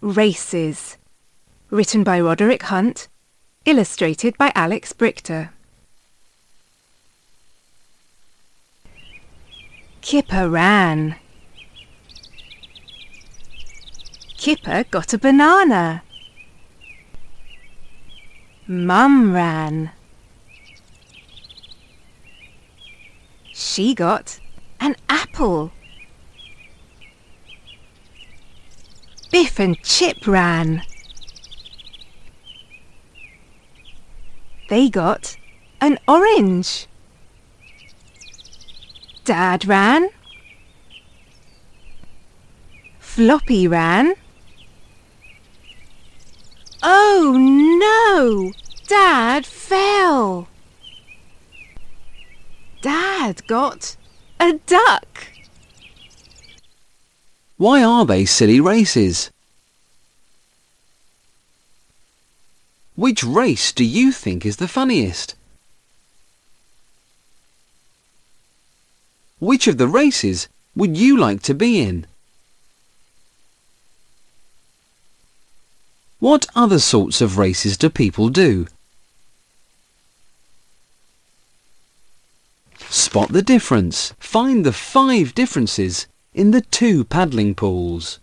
Races. Written by Roderick Hunt. Illustrated by Alex Brychta. Kipper ran. Kipper got a banana. Mum ran. She got an apple. Biff and Chip ran. They got an orange. Dad ran. Floppy ran. Oh no! Dad fell. Dad got a duck. Why are they silly races? Which race do you think is the funniest? Which of the races would you like to be in? What other sorts of races do people do? Spot the difference. Find the five differences in the two paddling pools.